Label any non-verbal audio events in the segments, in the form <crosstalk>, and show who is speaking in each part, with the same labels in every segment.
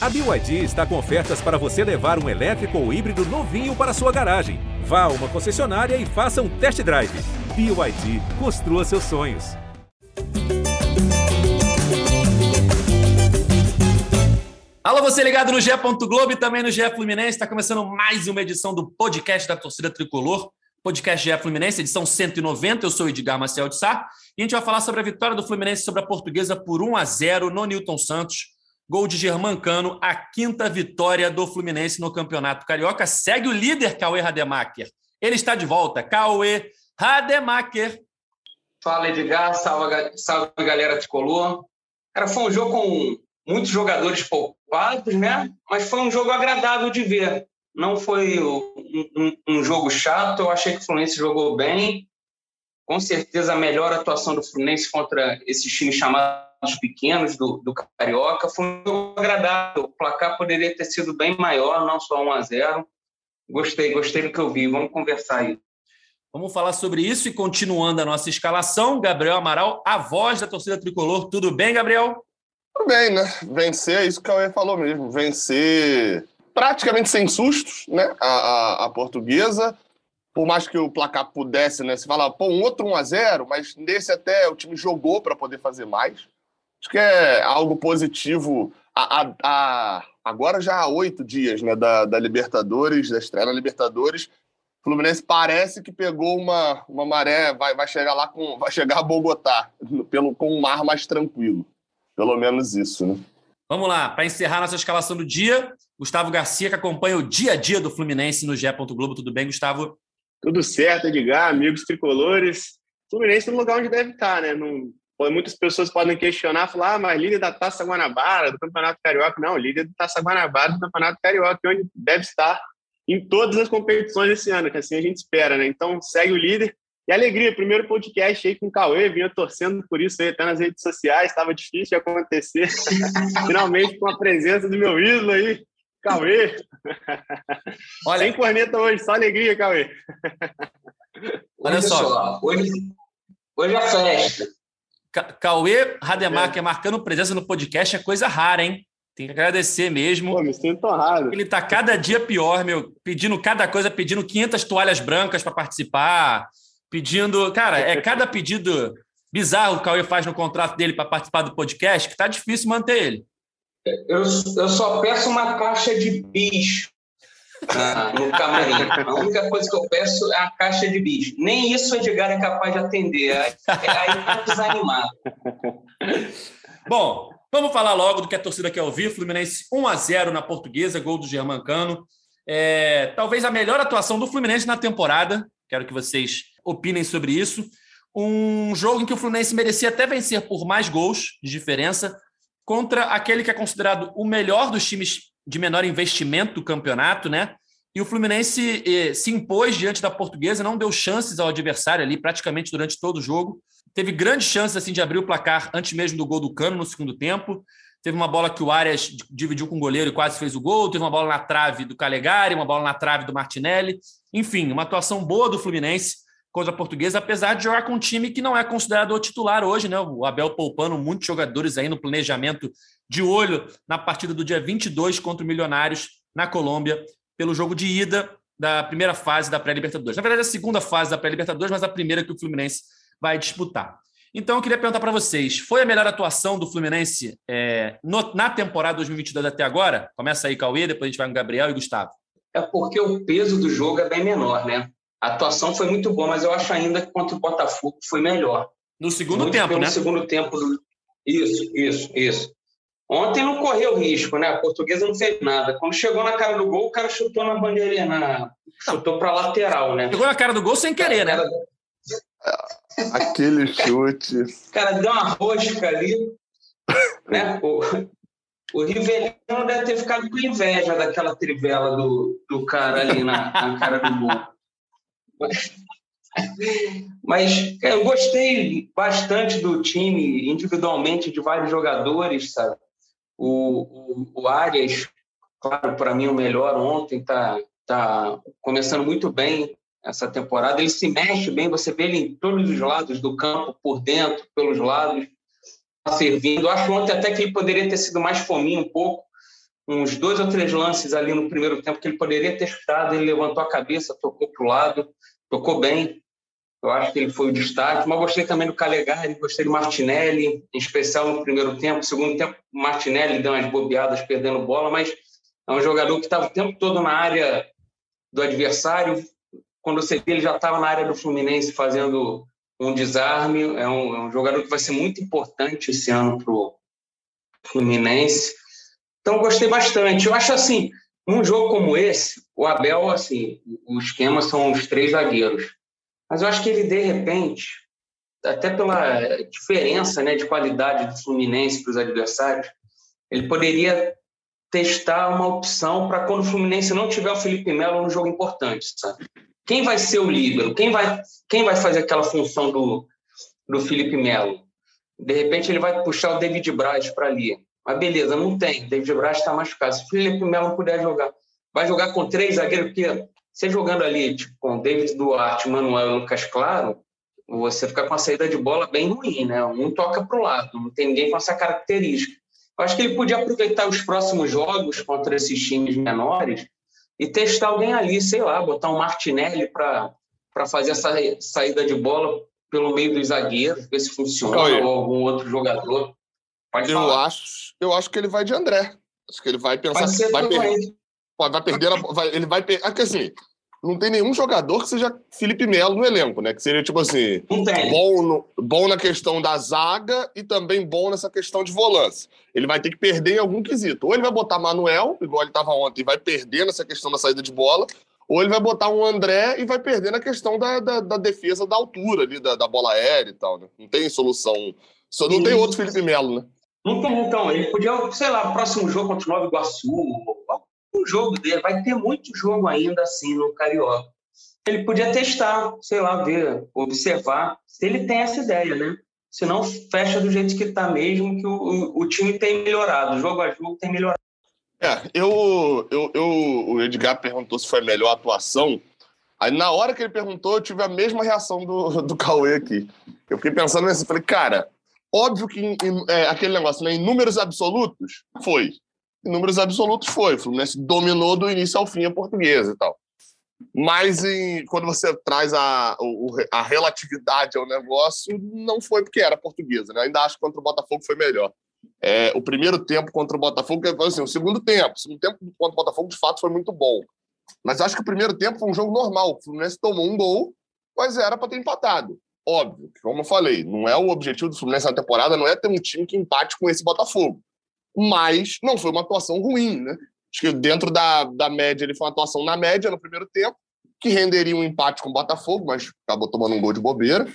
Speaker 1: A BYD está com ofertas para você levar um elétrico ou híbrido novinho para sua garagem. Vá a uma concessionária e faça um test drive. BYD, construa seus sonhos.
Speaker 2: Alô, você ligado no GE. Globo e também no GE Fluminense. Está começando mais uma edição do podcast da torcida tricolor. Podcast GE Fluminense, edição 190. Eu sou o Edgar Marcel de Sá e a gente vai falar sobre a vitória do Fluminense sobre a Portuguesa por 1 a 0 no Newton Santos. Gol de Germancano, a quinta vitória do Fluminense no Campeonato Carioca. Segue o líder, Cauê Rademacher. Ele está de volta. Cauê Rademacher.
Speaker 3: Fala, Edgar. Salve, salve galera tricolor. Cara, foi um jogo com muitos jogadores poupados, né? Mas foi um jogo agradável de ver. Não foi um, um, um jogo chato. Eu achei que o Fluminense jogou bem. Com certeza, a melhor atuação do Fluminense contra esses times chamados pequenos do, do Carioca. Foi um jogo agradável. O placar poderia ter sido bem maior, não só 1 a 0 Gostei, gostei do que eu vi. Vamos conversar aí.
Speaker 2: Vamos falar sobre isso e continuando a nossa escalação, Gabriel Amaral, a voz da torcida tricolor. Tudo bem, Gabriel?
Speaker 4: Tudo bem, né? Vencer é isso que o Cauê falou mesmo. Vencer praticamente sem sustos, né? A, a, a portuguesa. Por mais que o placar pudesse, né? Se falar, pô, um outro 1 a 0 mas nesse até o time jogou para poder fazer mais. Acho que é algo positivo. A, a, a, agora já há oito dias né, da, da Libertadores, da estreia na Libertadores. O Fluminense parece que pegou uma, uma maré, vai, vai chegar lá com. Vai chegar a Bogotá, pelo, com um mar mais tranquilo. Pelo menos isso, né?
Speaker 2: Vamos lá, para encerrar nossa escalação do dia, Gustavo Garcia, que acompanha o dia a dia do Fluminense no GE. Globo. Tudo bem, Gustavo?
Speaker 5: Tudo certo, Edgar, amigos tricolores. Fluminense no lugar onde deve estar, né? Num muitas pessoas podem questionar, falar, ah, mas líder da Taça Guanabara, do Campeonato Carioca. Não, líder da Taça Guanabara do Campeonato Carioca, onde deve estar em todas as competições esse ano, que assim a gente espera, né? Então, segue o líder. E alegria, primeiro podcast aí com o Cauê, vinha torcendo por isso aí até nas redes sociais, estava difícil de acontecer. <laughs> Finalmente, com a presença do meu ídolo aí, Cauê. Olha, Sem corneta hoje, só alegria, Cauê.
Speaker 3: Olha só, hoje, hoje é festa.
Speaker 2: Cauê Rademacher é. marcando presença no podcast é coisa rara, hein? Tem que agradecer mesmo.
Speaker 5: Pô, me sinto honrado.
Speaker 2: Ele tá cada dia pior, meu. Pedindo cada coisa, pedindo 500 toalhas brancas para participar. Pedindo. Cara, é cada pedido bizarro que o Cauê faz no contrato dele para participar do podcast que tá difícil manter ele.
Speaker 3: Eu, eu só peço uma caixa de bicho no camarim. A única coisa que eu peço é a caixa de bicho. Nem isso o Edgar é capaz de atender. Aí, aí tá desanimado.
Speaker 2: Bom, vamos falar logo do que a torcida quer ouvir. Fluminense 1 a 0 na portuguesa, gol do Germancano. É, talvez a melhor atuação do Fluminense na temporada. Quero que vocês opinem sobre isso. Um jogo em que o Fluminense merecia até vencer por mais gols de diferença contra aquele que é considerado o melhor dos times de menor investimento do campeonato, né? E o Fluminense eh, se impôs diante da Portuguesa, não deu chances ao adversário ali praticamente durante todo o jogo. Teve grandes chances assim de abrir o placar antes mesmo do gol do Cano no segundo tempo. Teve uma bola que o Arias dividiu com o goleiro e quase fez o gol. Teve uma bola na trave do Calegari, uma bola na trave do Martinelli. Enfim, uma atuação boa do Fluminense contra a Portuguesa, apesar de jogar com um time que não é considerado o titular hoje, né? O Abel poupando muitos jogadores aí no planejamento de olho na partida do dia 22 contra o Milionários na Colômbia, pelo jogo de ida da primeira fase da pré-Libertadores. Na verdade, a segunda fase da pré-Libertadores, mas a primeira que o Fluminense vai disputar. Então, eu queria perguntar para vocês: foi a melhor atuação do Fluminense é, no, na temporada 2022 até agora? Começa aí, Cauê, depois a gente vai com Gabriel e Gustavo.
Speaker 3: É porque o peso do jogo é bem menor, né? A atuação foi muito boa, mas eu acho ainda que contra o Botafogo foi melhor.
Speaker 2: No segundo muito tempo,
Speaker 3: né?
Speaker 2: No
Speaker 3: segundo tempo. Isso, isso, isso. Ontem não correu risco, né? A portuguesa não fez nada. Quando chegou na cara do gol, o cara chutou na bandeirinha, na... chutou para lateral, né?
Speaker 2: Chegou na cara do gol sem querer, né?
Speaker 4: Aquele chute.
Speaker 3: O cara deu uma rosca ali, né? O, o Rivelino deve ter ficado com inveja daquela trivela do, do cara ali na, na cara do gol. Mas, mas eu gostei bastante do time, individualmente, de vários jogadores, sabe? O, o, o Arias, claro, para mim o melhor ontem, está tá começando muito bem essa temporada. Ele se mexe bem, você vê ele em todos os lados do campo, por dentro, pelos lados, tá servindo. Acho ontem até que ele poderia ter sido mais fominho um pouco, uns dois ou três lances ali no primeiro tempo que ele poderia ter chutado, ele levantou a cabeça, tocou para o lado, tocou bem. Eu acho que ele foi o destaque, mas gostei também do Calegari, gostei do Martinelli, em especial no primeiro tempo. Segundo tempo, o Martinelli deu umas bobeadas perdendo bola, mas é um jogador que estava o tempo todo na área do adversário. Quando você vê, ele já estava na área do Fluminense fazendo um desarme. É um, é um jogador que vai ser muito importante esse ano para o Fluminense. Então, gostei bastante. Eu acho assim, num jogo como esse, o Abel, assim, o esquema são os três zagueiros. Mas eu acho que ele, de repente, até pela diferença né, de qualidade do Fluminense para os adversários, ele poderia testar uma opção para quando o Fluminense não tiver o Felipe Melo no jogo importante, sabe? Quem vai ser o líbero? Quem vai, quem vai fazer aquela função do, do Felipe Melo? De repente ele vai puxar o David Braz para ali. Mas beleza, não tem. David Braz está machucado. Se o Felipe Melo puder jogar, vai jogar com três zagueiros, porque você jogando ali tipo, com David Duarte, Manuel e Lucas Claro, você fica com a saída de bola bem ruim, né? Um toca para o lado, não tem ninguém com essa característica. Eu acho que ele podia aproveitar os próximos jogos contra esses times menores e testar alguém ali, sei lá, botar um Martinelli para fazer essa saída de bola pelo meio dos zagueiros, ver se funciona, Oi. ou algum outro jogador.
Speaker 4: Pode eu falar. acho, eu acho que ele vai de André. Acho que ele vai pensar, vai, per... vai perder, vai, ele vai perder, é assim, não tem nenhum jogador que seja Felipe Melo no elenco, né? Que seria, tipo assim, bom, no, bom na questão da zaga e também bom nessa questão de volância. Ele vai ter que perder em algum quesito. Ou ele vai botar Manuel, igual ele estava ontem, e vai perder nessa questão da saída de bola, ou ele vai botar um André e vai perder na questão da, da, da defesa da altura ali, da, da, bola aérea e tal, né? Não tem solução. Só não tem outro Felipe Melo, né?
Speaker 3: Não tem, então. Ele podia, sei lá, próximo jogo contra o Nova Iguaçu, o jogo dele. Vai ter muito jogo ainda assim no Carioca. Ele podia testar, sei lá, ver, observar, se ele tem essa ideia, né? Se não, fecha do jeito que está mesmo, que o, o, time tem melhorado, jogo a jogo tem melhorado.
Speaker 4: É, eu, eu, eu, o Edgar perguntou se foi a melhor atuação. Aí, na hora que ele perguntou, eu tive a mesma reação do, do Cauê aqui. Eu fiquei pensando nisso, falei, cara, óbvio que é, aquele negócio, né, em números absolutos, foi em números absolutos foi. O Fluminense dominou do início ao fim a portuguesa e tal. Mas em, quando você traz a, a relatividade ao negócio, não foi porque era portuguesa. Né? Ainda acho que contra o Botafogo foi melhor. É, o primeiro tempo contra o Botafogo, assim, o segundo tempo. O segundo tempo contra o Botafogo, de fato, foi muito bom. Mas acho que o primeiro tempo foi um jogo normal. O Fluminense tomou um gol, mas era para ter empatado. Óbvio, como eu falei, não é o objetivo do Fluminense na temporada, não é ter um time que empate com esse Botafogo mas não foi uma atuação ruim, né? Acho que dentro da, da média, ele foi uma atuação na média no primeiro tempo, que renderia um empate com o Botafogo, mas acabou tomando um gol de bobeira.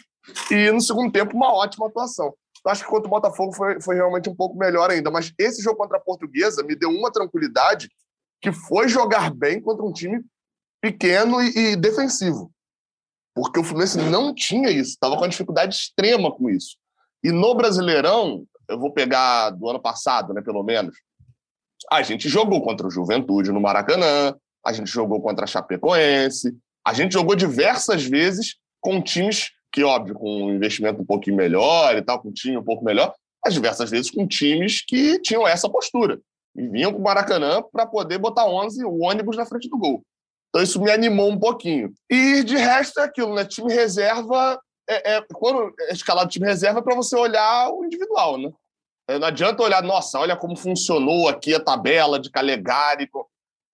Speaker 4: E no segundo tempo, uma ótima atuação. Acho que contra o Botafogo foi, foi realmente um pouco melhor ainda, mas esse jogo contra a Portuguesa me deu uma tranquilidade que foi jogar bem contra um time pequeno e, e defensivo. Porque o Fluminense não tinha isso, estava com uma dificuldade extrema com isso. E no Brasileirão, eu vou pegar do ano passado, né, pelo menos. A gente jogou contra o Juventude no Maracanã, a gente jogou contra a Chapecoense, a gente jogou diversas vezes com times que, óbvio, com um investimento um pouquinho melhor e tal, com um time um pouco melhor, mas diversas vezes com times que tinham essa postura. E vinham para o Maracanã para poder botar 11, o ônibus na frente do gol. Então isso me animou um pouquinho. E de resto é aquilo, né? Time reserva é, é, quando é escalado time reserva é para você olhar o individual, né? É, não adianta olhar, nossa, olha como funcionou aqui a tabela de Calegari.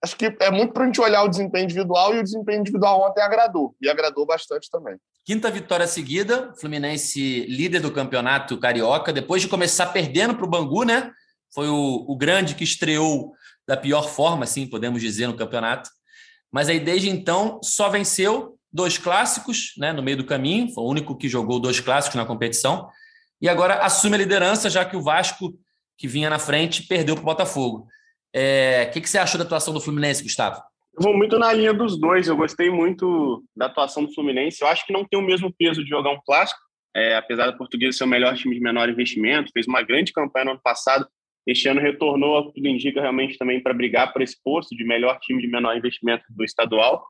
Speaker 4: Acho que é muito para a gente olhar o desempenho individual e o desempenho individual ontem agradou. E agradou bastante também.
Speaker 2: Quinta vitória seguida, Fluminense líder do campeonato carioca, depois de começar perdendo para o Bangu, né? Foi o, o grande que estreou da pior forma, assim podemos dizer, no campeonato. Mas aí desde então só venceu dois clássicos né, no meio do caminho, foi o único que jogou dois clássicos na competição, e agora assume a liderança, já que o Vasco, que vinha na frente, perdeu para o Botafogo. É, o que, que você achou da atuação do Fluminense, Gustavo?
Speaker 5: Eu vou muito na linha dos dois, eu gostei muito da atuação do Fluminense. Eu acho que não tem o mesmo peso de jogar um clássico, é, apesar do português ser o melhor time de menor investimento, fez uma grande campanha no ano passado. Este ano retornou, tudo indica realmente também para brigar por esse posto de melhor time de menor investimento do estadual.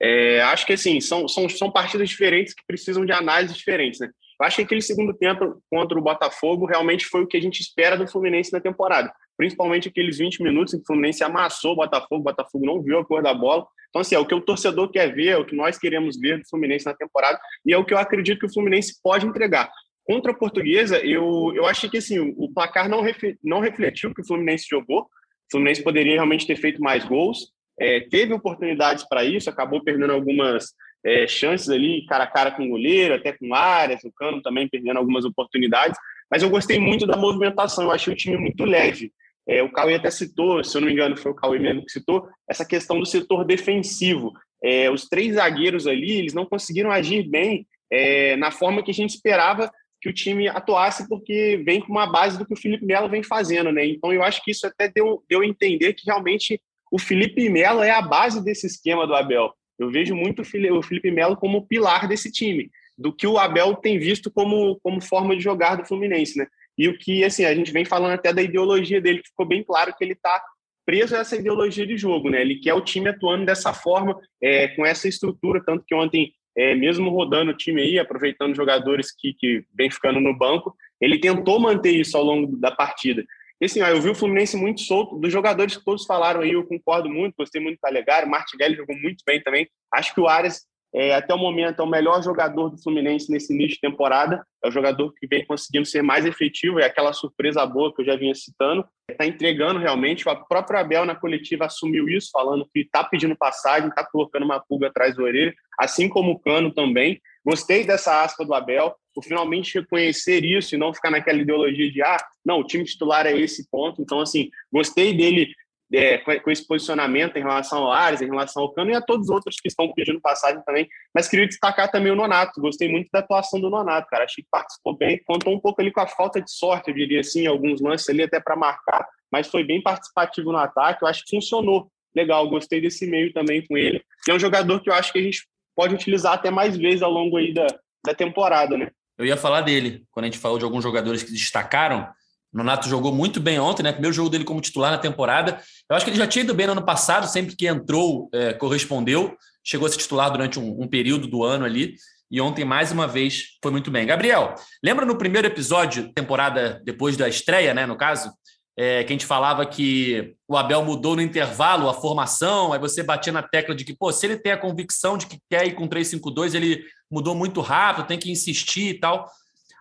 Speaker 5: É, acho que assim, são, são, são partidas diferentes que precisam de análises diferentes. Né? Eu acho que aquele segundo tempo contra o Botafogo realmente foi o que a gente espera do Fluminense na temporada. principalmente aqueles 20 minutos em que o Fluminense amassou o Botafogo, o Botafogo não viu a cor da bola. Então, assim, é o que o torcedor quer ver, é o que nós queremos ver do Fluminense na temporada, e é o que eu acredito que o Fluminense pode entregar. Contra a Portuguesa, eu, eu que assim, o placar não, não refletiu o que o Fluminense jogou. O Fluminense poderia realmente ter feito mais gols, é, teve oportunidades para isso, acabou perdendo algumas é, chances ali, cara a cara com o goleiro, até com áreas, o Cano também perdendo algumas oportunidades. Mas eu gostei muito da movimentação, eu achei o time muito leve. É, o Cauê até citou, se eu não me engano, foi o Cauê mesmo que citou, essa questão do setor defensivo. É, os três zagueiros ali, eles não conseguiram agir bem é, na forma que a gente esperava que o time atuasse, porque vem com uma base do que o Felipe Melo vem fazendo, né? Então eu acho que isso até deu, deu a entender que realmente o Felipe Melo é a base desse esquema do Abel. Eu vejo muito o Felipe Melo como pilar desse time, do que o Abel tem visto como, como forma de jogar do Fluminense, né? E o que, assim, a gente vem falando até da ideologia dele, que ficou bem claro que ele está preso a essa ideologia de jogo, né? Ele quer o time atuando dessa forma, é, com essa estrutura, tanto que ontem, é, mesmo rodando o time aí, aproveitando jogadores que, que vem ficando no banco, ele tentou manter isso ao longo da partida. E assim, ó, eu vi o Fluminense muito solto, dos jogadores que todos falaram aí, eu concordo muito, gostei muito do Calegari, o Martinelli jogou muito bem também, acho que o Ares é, até o momento é o melhor jogador do Fluminense nesse início de temporada. É o jogador que vem conseguindo ser mais efetivo, é aquela surpresa boa que eu já vinha citando. Está entregando realmente. O próprio Abel na coletiva assumiu isso, falando que está pedindo passagem, está colocando uma pulga atrás da orelha, assim como o Cano também. Gostei dessa aspa do Abel, finalmente reconhecer isso e não ficar naquela ideologia de ah, não, o time titular é esse ponto. Então, assim, gostei dele é, com esse posicionamento em relação ao Ares, em relação ao Cano e a todos os outros que estão pedindo passagem também. Mas queria destacar também o Nonato. Gostei muito da atuação do Nonato, cara. Achei que participou bem. Contou um pouco ali com a falta de sorte, eu diria assim, alguns lances ali até para marcar, mas foi bem participativo no ataque. Eu acho que funcionou legal. Gostei desse meio também com ele. E é um jogador que eu acho que a gente pode utilizar até mais vezes ao longo aí da, da temporada, né?
Speaker 2: Eu ia falar dele, quando a gente falou de alguns jogadores que destacaram. Nonato jogou muito bem ontem, né? Primeiro jogo dele como titular na temporada. Eu acho que ele já tinha ido bem no ano passado, sempre que entrou, é, correspondeu. Chegou a ser titular durante um, um, período do ano ali. E ontem, mais uma vez, foi muito bem. Gabriel, lembra no primeiro episódio, temporada depois da estreia, né? No caso, é, que a gente falava que o Abel mudou no intervalo a formação, aí você batia na tecla de que, pô, se ele tem a convicção de que quer ir com 3-5-2, ele mudou muito rápido, tem que insistir e tal.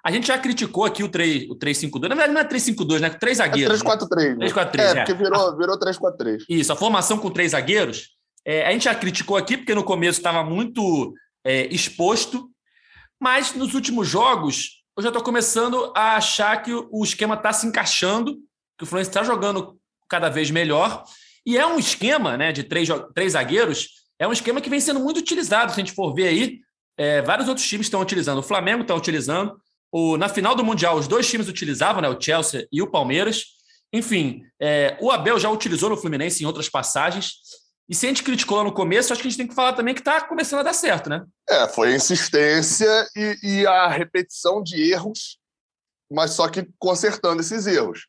Speaker 2: A gente já criticou aqui o 3, o 352. Na verdade, não é 352, né? Com três zagueiros.
Speaker 4: É 343.
Speaker 2: Né? 343.
Speaker 4: É, é, porque virou, virou 343.
Speaker 2: Isso, a formação com três zagueiros. É, a gente já criticou aqui, porque no começo estava muito é, exposto. Mas nos últimos jogos, eu já estou começando a achar que o esquema está se encaixando, que o Fluminense está jogando cada vez melhor. E é um esquema né, de três, três zagueiros, é um esquema que vem sendo muito utilizado. Se a gente for ver aí, é, vários outros times estão utilizando. O Flamengo está utilizando. O, na final do Mundial, os dois times utilizavam, né, o Chelsea e o Palmeiras. Enfim, é, o Abel já utilizou no Fluminense em outras passagens. E se a gente criticou lá no começo, acho que a gente tem que falar também que está começando a dar certo, né?
Speaker 4: É, foi a insistência e, e, a repetição de erros, mas só que consertando esses erros.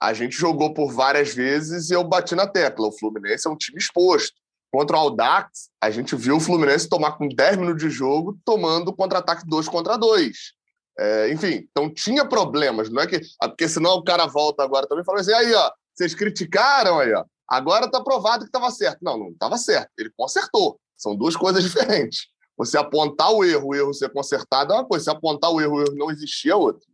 Speaker 4: A gente jogou por várias vezes e eu bati na tecla. O Fluminense é um time exposto. Contra o Aldax, a gente viu o Fluminense tomar com 10 minutos de jogo, tomando contra-ataque 2 contra 2. É, enfim, então tinha problemas, não é que. Ah, porque senão o cara volta agora também e fala assim: aí, ó, vocês criticaram aí, ó. Agora está provado que estava certo. Não, não estava certo. Ele consertou. São duas coisas <laughs> diferentes. Você apontar o erro, o erro ser consertado é uma coisa. Você apontar o erro, o erro não existia é outra.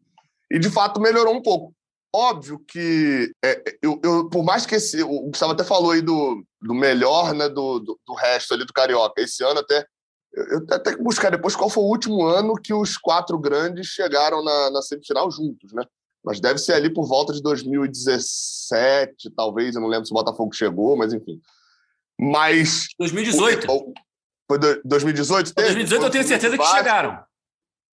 Speaker 4: E de fato melhorou um pouco. Óbvio que é, eu, eu, por mais que esse, o Gustavo até falou aí do, do melhor, né, do, do, do resto ali do carioca. Esse ano até eu até que buscar depois qual foi o último ano que os quatro grandes chegaram na, na semifinal juntos, né? Mas deve ser ali por volta de 2017, talvez. Eu não lembro se o Botafogo chegou, mas enfim. Mas.
Speaker 2: 2018.
Speaker 4: Foi 2018?
Speaker 2: Teve? 2018 eu tenho certeza que chegaram.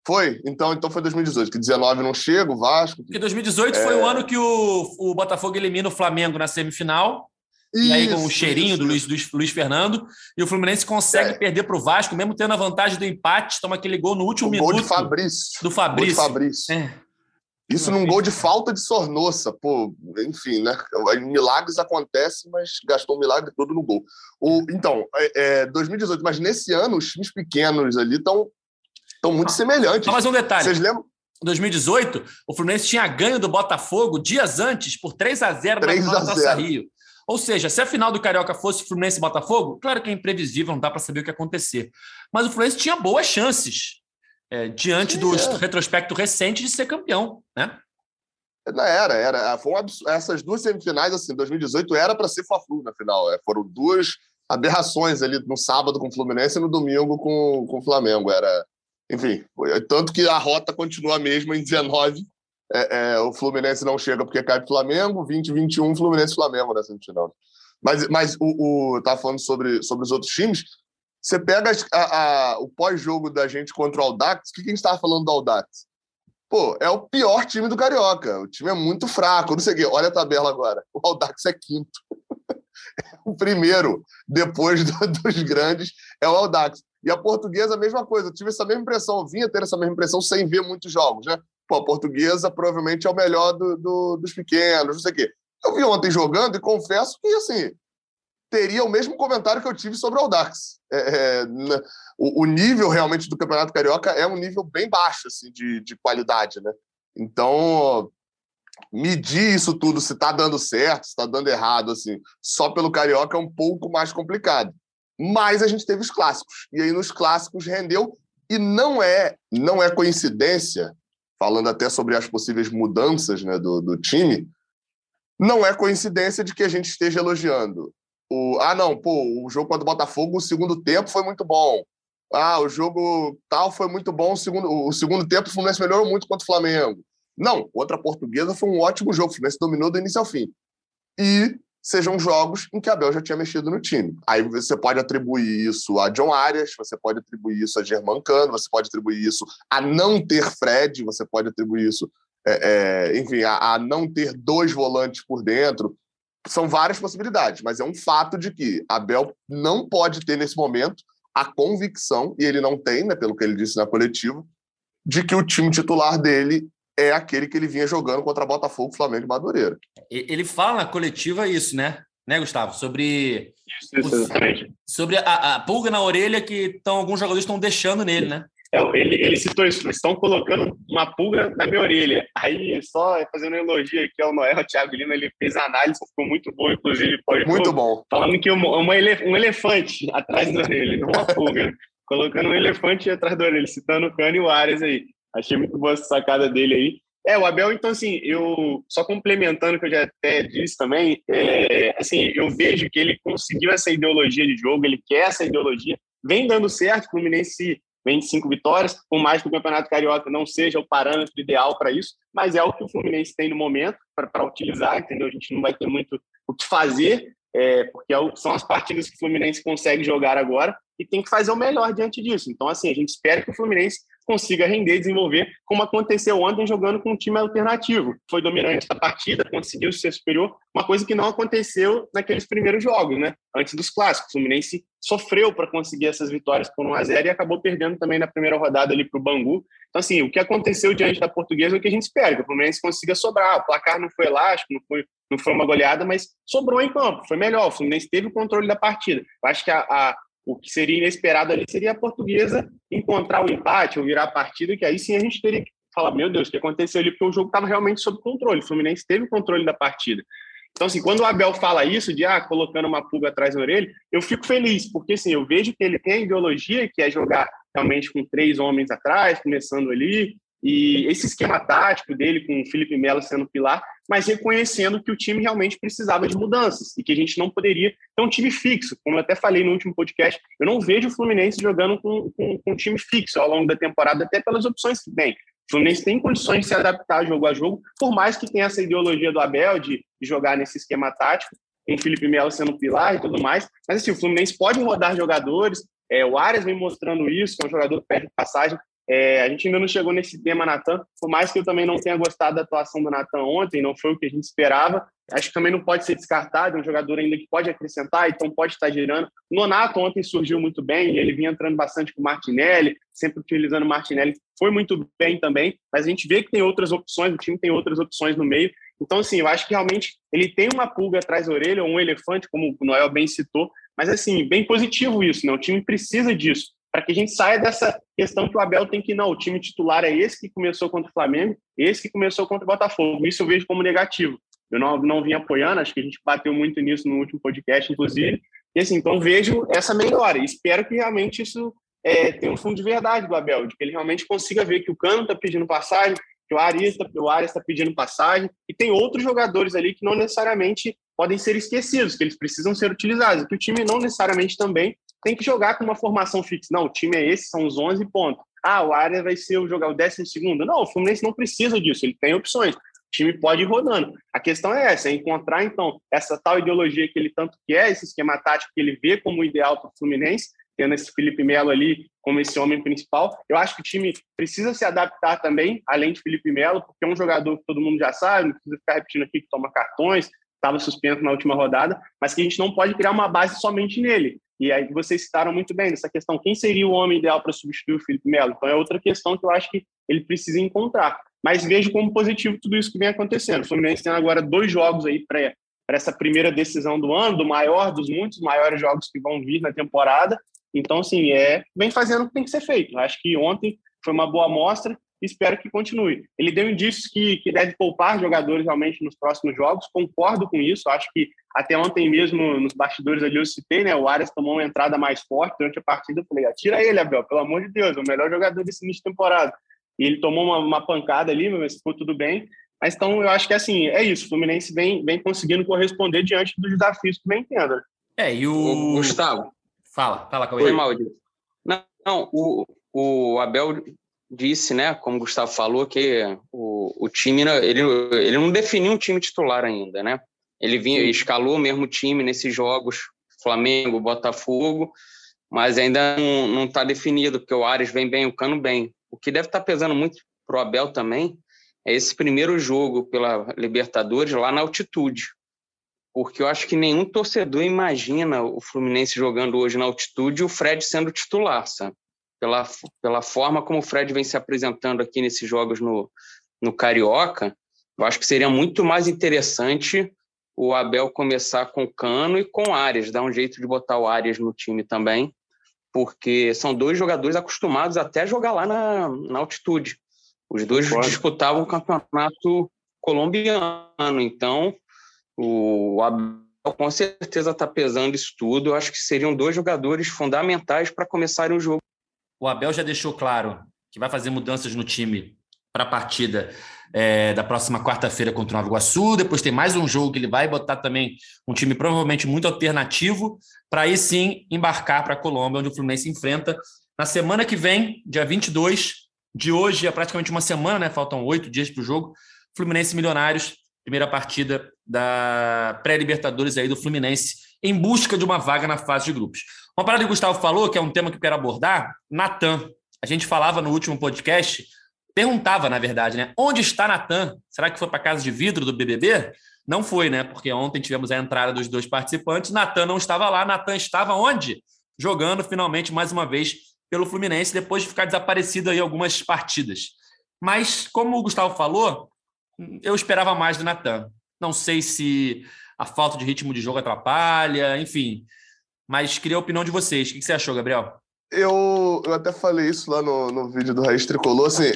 Speaker 4: Foi? Então, então foi 2018, que 19 não chega, o Vasco.
Speaker 2: Porque 2018 é... foi o ano que o, o Botafogo elimina o Flamengo na semifinal. Isso, e aí com o cheirinho isso, do Luiz, Luiz, Luiz, Fernando. E o Fluminense consegue é. perder para o Vasco, mesmo tendo a vantagem do empate, toma aquele gol no último o minuto. Gol
Speaker 4: de Fabrício.
Speaker 2: Do Fabrício.
Speaker 4: Gol de Fabrício. É. Isso num gol de falta de Sornossa. Pô, enfim, né? Milagres acontecem, mas gastou o milagre todo no gol. O, então, é, é 2018, mas nesse ano os times pequenos ali estão muito ah, semelhantes. Só
Speaker 2: mais um detalhe.
Speaker 4: Vocês lembram?
Speaker 2: 2018, o Fluminense tinha ganho do Botafogo dias antes por 3 a 0
Speaker 4: 3
Speaker 2: na Taça
Speaker 4: 0.
Speaker 2: Rio. Ou seja, se a final do Carioca fosse Fluminense e Botafogo, claro que é imprevisível, não dá para saber o que ia acontecer. Mas o Fluminense tinha boas chances é, diante
Speaker 4: Sim,
Speaker 2: do
Speaker 4: é.
Speaker 2: retrospecto recente de ser campeão, né?
Speaker 4: Não era, era. Foi um. Essas duas semifinais, assim, 2018 era para ser Fla-Flu na final. É, foram duas aberrações ali no sábado com o Fluminense e no domingo com, com o Flamengo. Era, enfim, foi- tanto que a rota continua a mesma em 19. É, é, o Fluminense não chega porque cai pro Flamengo, 20 21 Fluminense Flamengo na semifinal. Mas, mas o, o tá falando sobre, sobre os outros times. Você pega a- a- o pós-jogo da gente contra o Aldax, o que, que a gente estava falando do Aldax? Pô, é o pior time do Carioca. O time é muito fraco. Não sei o quê. Olha a tabela agora. O Aldax é quinto. <laughs> o primeiro, depois do- dos grandes, é o Aldax. E a portuguesa, a mesma coisa. Eu tive essa mesma impressão. Eu vinha ter essa mesma impressão sem ver muitos jogos, né? Pô, a portuguesa provavelmente é o melhor do- do- dos pequenos, não sei o quê. Eu vi ontem jogando e confesso que, assim, teria o mesmo comentário que eu tive sobre o Aldax. É, é, na- o, o nível realmente do Campeonato Carioca é um nível bem baixo assim, de, de qualidade, né? Então, medir isso tudo, se está dando certo, se está dando errado, assim, só pelo Carioca é um pouco mais complicado. Mas a gente teve os clássicos. E aí nos clássicos rendeu. E não é, não é coincidência, falando até sobre as possíveis mudanças né, do, do time, não é coincidência de que a gente esteja elogiando o, ah, não, pô, o jogo contra o Botafogo, o segundo tempo foi muito bom. Ah, o jogo tal foi muito bom, o segundo, o segundo tempo o Fluminense melhorou muito contra o Flamengo. Não, contra a Portuguesa foi um ótimo jogo, o Fluminense dominou do início ao fim. E sejam jogos em que Abel já tinha mexido no time. Aí você pode atribuir isso a John Arias, você pode atribuir isso a Germancano, você pode atribuir isso a não ter Fred, você pode atribuir isso, é, é, enfim, a, a não ter dois volantes por dentro são várias possibilidades, mas é um fato de que Abel não pode ter nesse momento a convicção, e ele não tem, né, pelo que ele disse na coletiva, de que o time titular dele é aquele que ele vinha jogando contra Botafogo, Flamengo e Madureira.
Speaker 2: Ele fala na coletiva isso, né? Né, Gustavo? Sobre,
Speaker 5: Isso, isso, exatamente.
Speaker 2: sobre a, a pulga na orelha que tão, alguns jogadores estão deixando nele, né?
Speaker 5: É, ele, ele citou isso, estão colocando uma pulga na minha orelha. Aí, só fazendo um elogio aqui ao Noel, o Thiago Lima, ele fez a análise, ficou muito boa, inclusive.
Speaker 4: Muito bom.
Speaker 5: Falando que uma, uma ele- um elefante atrás da orelha, não uma pulga. <laughs> Colocando um elefante atrás da orelha, citando o Cano e o Ares aí. Achei muito boa essa sacada dele aí. É, o Abel, então, assim, eu só complementando o que eu já até disse também, é, assim, eu vejo que ele conseguiu essa ideologia de jogo, ele quer essa ideologia, vem dando certo, o Fluminense vem de cinco vitórias, por mais que o Campeonato Carioca não seja o parâmetro ideal para isso, mas é o que o Fluminense tem no momento para utilizar, entendeu? A gente não vai ter muito o que fazer, é, porque é são as partidas que o Fluminense consegue jogar agora e tem que fazer o melhor diante disso. Então, assim, a gente espera que o Fluminense consiga render, desenvolver, como aconteceu ontem jogando com um time alternativo. Foi dominante da partida, conseguiu ser superior, uma coisa que não aconteceu naqueles primeiros jogos, né? Antes dos clássicos. O Fluminense sofreu para conseguir essas vitórias por 1 a 0 e acabou perdendo também na primeira rodada ali para o Bangu. Então, assim, o que aconteceu diante da portuguesa é o que a gente espera, que o Fluminense consiga sobrar. O placar não foi elástico, não foi, não foi uma goleada, mas sobrou em campo, foi melhor. O Fluminense teve o controle da partida. Eu acho que a, a o que seria inesperado ali seria a portuguesa encontrar o empate ou virar a partida, que aí sim a gente teria que falar, meu Deus, o que aconteceu ali? Porque o jogo estava realmente sob controle, o Fluminense teve controle da partida. Então, assim, quando o Abel fala isso, de ah, colocando uma pulga atrás da orelha, eu fico feliz, porque assim, eu vejo que ele tem a ideologia que é jogar realmente com três homens atrás, começando ali, e esse esquema tático dele, com o Felipe Melo sendo pilar, mas reconhecendo que o time realmente precisava de mudanças e que a gente não poderia ter um time fixo. Como eu até falei no último podcast, eu não vejo o Fluminense jogando com, com, com um time fixo ao longo da temporada, até pelas opções que tem. O Fluminense tem condições de se adaptar jogo a jogo, por mais que tenha essa ideologia do Abel de, de jogar nesse esquema tático, com o Felipe Melo sendo pilar e tudo mais. Mas assim, o Fluminense pode rodar jogadores, é, o Arias vem mostrando isso, é um jogador que perde passagem. É, a gente ainda não chegou nesse tema, Natan, por mais que eu também não tenha gostado da atuação do Natan ontem, não foi o que a gente esperava. Acho que também não pode ser descartado, é um jogador ainda que pode acrescentar, então pode estar girando. Nonato ontem surgiu muito bem, ele vinha entrando bastante com o Martinelli, sempre utilizando o Martinelli, foi muito bem também, mas a gente vê que tem outras opções, o time tem outras opções no meio. Então, assim, eu acho que realmente ele tem uma pulga atrás da orelha, ou um elefante, como o Noel bem citou, mas, assim, bem positivo isso, né? O time precisa disso. Para que a gente saia dessa questão que o Abel tem que, não, o time titular é esse que começou contra o Flamengo, esse que começou contra o Botafogo. Isso eu vejo como negativo. Eu não, não vim apoiando, acho que a gente bateu muito nisso no último podcast, inclusive. E assim, então vejo essa melhora espero que realmente isso é, tenha um fundo de verdade do Abel, de que ele realmente consiga ver que o Cano está pedindo passagem, que o Arias está tá pedindo passagem, e tem outros jogadores ali que não necessariamente podem ser esquecidos, que eles precisam ser utilizados, que o time não necessariamente também tem que jogar com uma formação fixa. Não, o time é esse, são os 11 pontos. Ah, o área vai ser o jogar o décimo segundo. Não, o Fluminense não precisa disso, ele tem opções. O time pode ir rodando. A questão é essa, é encontrar, então, essa tal ideologia que ele tanto quer, esse esquema tático que ele vê como ideal para o Fluminense, tendo esse Felipe Melo ali como esse homem principal. Eu acho que o time precisa se adaptar também, além de Felipe Melo, porque é um jogador que todo mundo já sabe, não precisa ficar repetindo aqui que toma cartões, estava suspenso na última rodada, mas que a gente não pode criar uma base somente nele. E aí vocês citaram muito bem essa questão, quem seria o homem ideal para substituir o Felipe Melo? Então é outra questão que eu acho que ele precisa encontrar. Mas vejo como positivo tudo isso que vem acontecendo. O Fluminense tem agora dois jogos aí para essa primeira decisão do ano, do maior dos muitos maiores jogos que vão vir na temporada. Então, assim, é, vem fazendo o que tem que ser feito. Acho que ontem foi uma boa amostra espero que continue. Ele deu indícios que, que deve poupar jogadores realmente nos próximos jogos, concordo com isso, acho que até ontem mesmo, nos bastidores ali eu citei, né, o Arias tomou uma entrada mais forte durante a partida, eu falei, atira ele, Abel, pelo amor de Deus, é o melhor jogador desse início de temporada. E ele tomou uma, uma pancada ali, mas ficou tudo bem. Mas então eu acho que assim, é isso, o Fluminense vem, vem conseguindo corresponder diante dos desafios que vem tendo.
Speaker 2: É, e o...
Speaker 3: Gustavo.
Speaker 2: Fala, fala com
Speaker 3: ele. Foi mal, Não, não o, o Abel disse, né, como o Gustavo falou, que o, o time ele, ele não definiu um time titular ainda, né? Ele vinha, escalou o mesmo time nesses jogos, Flamengo, Botafogo, mas ainda não está definido, porque o Ares vem bem, o Cano bem. O que deve estar tá pesando muito para o Abel também é esse primeiro jogo pela Libertadores lá na altitude. Porque eu acho que nenhum torcedor imagina o Fluminense jogando hoje na altitude e o Fred sendo titular, sabe? Pela, pela forma como o Fred vem se apresentando aqui nesses jogos no, no Carioca, eu acho que seria muito mais interessante o Abel começar com Cano e com Arias, dar um jeito de botar o Arias no time também, porque são dois jogadores acostumados até a jogar lá na, na altitude. Os dois Pode. disputavam o campeonato colombiano, então o Abel com certeza está pesando isso tudo. Eu acho que seriam dois jogadores fundamentais para começarem o jogo
Speaker 2: o Abel já deixou claro que vai fazer mudanças no time para a partida é, da próxima quarta-feira contra o Nova Iguaçu. Depois tem mais um jogo que ele vai botar também um time provavelmente muito alternativo, para aí sim embarcar para a Colômbia, onde o Fluminense enfrenta na semana que vem, dia 22. De hoje é praticamente uma semana, né? Faltam oito dias para o jogo. Fluminense Milionários, primeira partida da pré-Libertadores aí do Fluminense, em busca de uma vaga na fase de grupos. Uma parada que o Gustavo falou, que é um tema que eu quero abordar, Natan. A gente falava no último podcast, perguntava, na verdade, né? Onde está Natan? Será que foi para casa de vidro do BBB? Não foi, né? Porque ontem tivemos a entrada dos dois participantes. Natan não estava lá. Natan estava onde? Jogando finalmente mais uma vez pelo Fluminense, depois de ficar desaparecido aí algumas partidas. Mas, como o Gustavo falou, eu esperava mais do Natan. Não sei se a falta de ritmo de jogo atrapalha, enfim. Mas queria a opinião de vocês. O que você achou, Gabriel?
Speaker 4: Eu, eu até falei isso lá no, no vídeo do Raiz Tricolor, assim,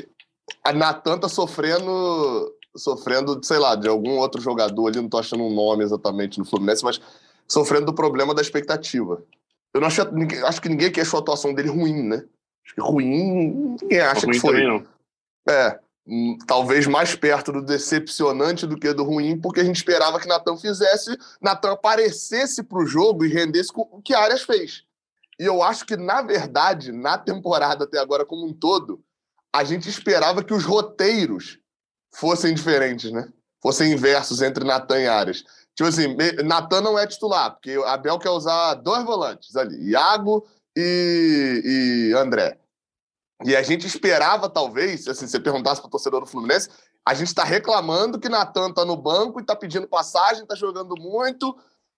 Speaker 4: a Natan tá sofrendo, sofrendo, sei lá, de algum outro jogador ali, não tô achando um nome exatamente no Fluminense, mas sofrendo do problema da expectativa. Eu não acho, acho que ninguém aqui achou a atuação dele ruim, né? Acho que ruim, ninguém acha ruim que foi. Também não. É, talvez mais perto do decepcionante do que do ruim, porque a gente esperava que Natan fizesse, Natan aparecesse para o jogo e rendesse o que Arias fez. E eu acho que, na verdade, na temporada até agora como um todo, a gente esperava que os roteiros fossem diferentes, né? Fossem inversos entre Natan e Arias. Tipo assim, Natan não é titular, porque Abel quer usar dois volantes ali, Iago e, e André. E a gente esperava, talvez, assim, se você perguntasse para o torcedor do Fluminense, a gente está reclamando que Natan está no banco e está pedindo passagem, está jogando muito,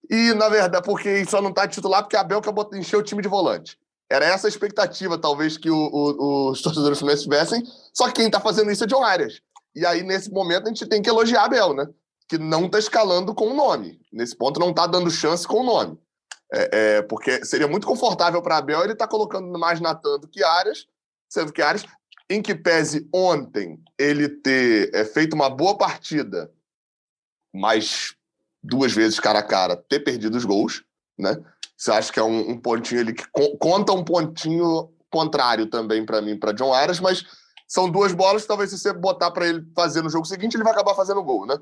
Speaker 4: e, na verdade, porque só não está titular porque a Abel quer encher o time de volante. Era essa a expectativa, talvez, que o, o, os torcedores do Fluminense tivessem, só que quem está fazendo isso é John Arias. E aí, nesse momento, a gente tem que elogiar a Abel, né? Que não está escalando com o nome. Nesse ponto, não está dando chance com o nome. É, é, porque seria muito confortável para Abel ele estar tá colocando mais Natan do que Arias, sendo que Arias, em que pese ontem ele ter é, feito uma boa partida, mas duas vezes cara a cara, ter perdido os gols, né? Você acha que é um, um pontinho ali que co conta um pontinho contrário também para mim, para John Arias, mas são duas bolas que talvez se você botar para ele fazer no jogo seguinte, ele vai acabar fazendo gol, né?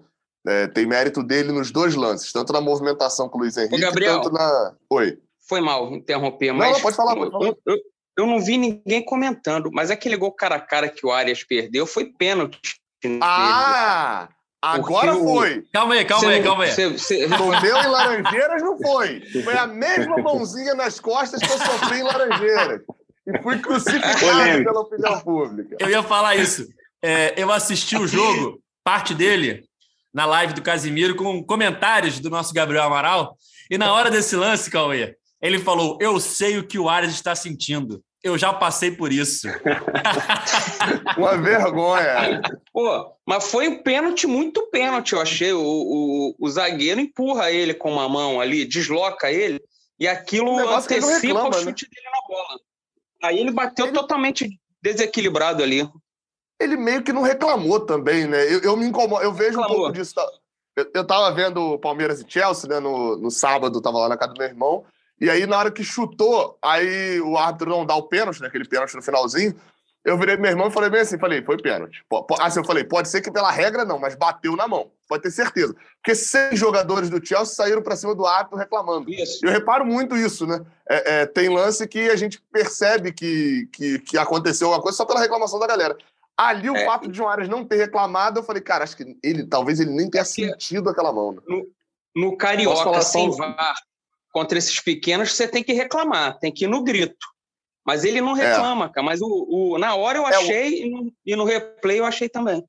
Speaker 4: É, tem mérito dele nos dois lances, tanto na movimentação com o Luiz Henrique, Ô, Gabriel, tanto na. Oi.
Speaker 3: Foi mal interromper, mas.
Speaker 4: Não, pode falar, pode falar. Eu,
Speaker 3: não vi ninguém comentando, mas aquele gol cara a cara que o Arias perdeu foi pênalti.
Speaker 4: Ah! Agora o... foi.
Speaker 2: Calma aí, calma aí, calma aí.
Speaker 4: No <laughs> meu em Laranjeiras não foi. Foi a mesma mãozinha nas costas que eu sofri em Laranjeiras. E fui crucificado pela opinião pública.
Speaker 2: Eu ia falar isso. É, eu assisti o jogo, parte dele, na live do Casimiro, com comentários do nosso Gabriel Amaral. E na hora desse lance, Cauê, ele falou: Eu sei o que o Ares está sentindo. Eu já passei por isso. <laughs>
Speaker 4: Uma vergonha.
Speaker 3: Pô, mas foi um pênalti, muito pênalti, eu achei. O, o, o zagueiro empurra ele com uma mão ali, desloca ele, e aquilo antecipa reclama, o né? chute né? dele na bola. Aí ele bateu ele... totalmente desequilibrado ali
Speaker 4: ele meio que não reclamou também, né? Eu, eu me incomodo, eu vejo reclamou. um pouco disso. Tá? Eu, eu tava vendo Palmeiras e Chelsea, né? No, no sábado, tava lá na casa do meu irmão. E aí, na hora que chutou, aí o árbitro não dá o pênalti, né? Aquele pênalti no finalzinho. Eu virei pro meu irmão e falei bem assim, falei, foi pênalti. Assim, eu falei, pode ser que pela regra não, mas bateu na mão. Pode ter certeza. Porque seis jogadores do Chelsea saíram para cima do árbitro reclamando. Isso. Eu reparo muito isso, né? É, é, tem lance que a gente percebe que, que, que aconteceu alguma coisa só pela reclamação da galera. Ali, o é, fato de João Arias não ter reclamado, eu falei, cara, acho que ele talvez ele nem tenha sentido aquela mão. Né?
Speaker 3: No, no Carioca, sem VAR, contra esses pequenos, você tem que reclamar, tem que ir no grito. Mas ele não é. reclama, é. cara. Mas o, o, na hora eu achei, é, o... e, no, e, no, replay eu achei também.